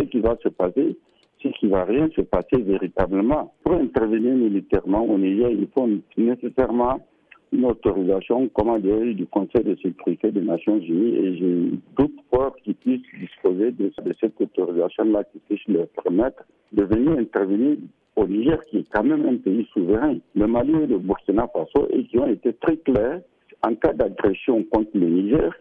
ce qui va se passer, c'est qu'il ne va rien se passer véritablement. Pour intervenir militairement au Niger, il faut nécessairement une autorisation, comment dire, du Conseil de sécurité des Nations Unies et j'ai doute fort qu'ils puissent disposer de, cette autorisation-là qui puisse leur permettre de venir intervenir au Niger, qui est quand même un pays souverain, le Mali et le Burkina Faso, et qui ont été très clairs en cas d'agression contre le Niger,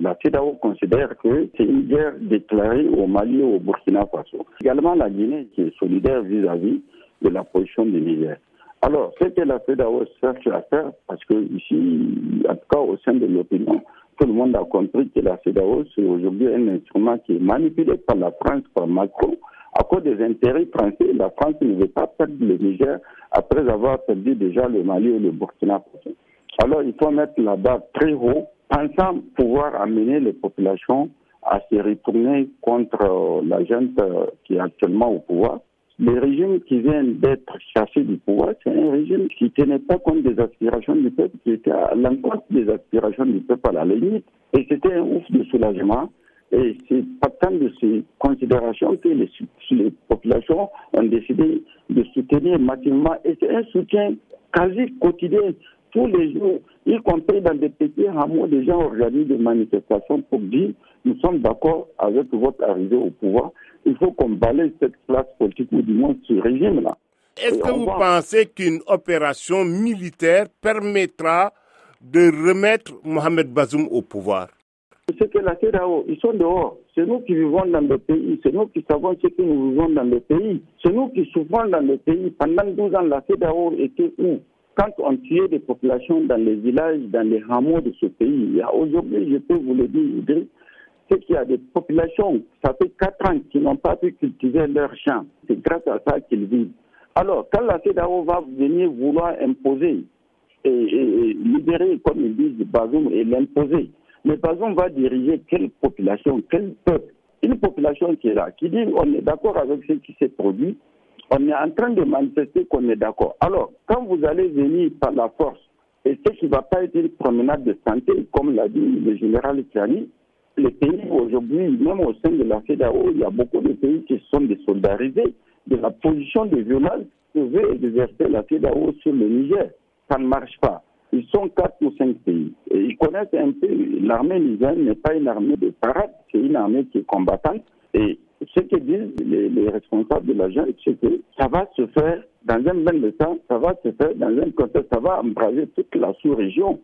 la CEDAO considère que c'est une guerre déclarée au Mali et au Burkina Faso. Également la Guinée qui est solidaire vis-à-vis de la position du Niger. Alors, ce que la CEDAO cherche à faire, parce que ici, en tout cas au sein de l'opinion, tout le monde a compris que la CEDAO, c'est aujourd'hui un instrument qui est manipulé par la France, par Macron, à cause des intérêts français. La France ne veut pas perdre le Niger après avoir perdu déjà le Mali et le Burkina Faso. Alors, il faut mettre la barre très haut, pensant pouvoir amener les populations à se retourner contre euh, la gente euh, qui est actuellement au pouvoir le régime qui vient d'être chassé du pouvoir, c'est un régime qui ne tenait pas compte des aspirations du peuple, qui était à l'encontre des aspirations du peuple à la limite. Et c'était un ouf de soulagement. Et c'est partant de ces considérations que les, les, populations ont décidé de soutenir massivement. Et c'est un soutien quasi quotidien tous les jours, y compris dans des petits hameaux, des gens organisent des manifestations pour dire nous sommes d'accord avec votre arrivée au pouvoir. Il faut qu'on balaye cette classe politique ou du moins ce régime-là. Est-ce que vous pensez qu'une opération militaire permettra de remettre Mohamed Bazoum au pouvoir? C'est que la CEDAO, ils sont dehors. C'est nous qui vivons dans le pays. C'est nous qui savons ce que nous vivons dans le pays. C'est nous qui souffrons dans le pays. Pendant 12 ans, la CEDAO était où? Quand on tuait des populations dans les villages, dans les hameaux de ce pays, aujourd'hui, je peux vous le dire, c'est qu'il y a des populations, ça fait quatre ans, qui n'ont pas pu cultiver leurs champs. C'est grâce à ça qu'ils vivent. Alors, quand la CEDAO va venir vouloir imposer et, libérer, comme ils disent, Bazoum et l'imposer, mais Bazoum va diriger quelle population, quel peuple? Une population qui est là, qui dit on est d'accord avec ce qui s'est produit, on est en train de manifester qu'on est d'accord. Alors, quand vous allez venir par la force, et ce qui ne va pas être une promenade de santé, comme l'a dit le général Tiani, les pays aujourd'hui, même au sein de la FEDAO, il y a beaucoup de pays qui sont désolidarisés de la position de violence que veut exercer la FEDAO sur le Niger. Ça ne marche pas. Ils sont quatre ou cinq pays. Ils connaissent un peu, l'armée nigérienne n'est pas une armée de parade, c'est une armée qui est combattante. Et ce que disent les, responsables de la junte, c'est que ça va se faire dans un même temps, ça va se faire dans un contexte, ça va embraser toute la sous-région.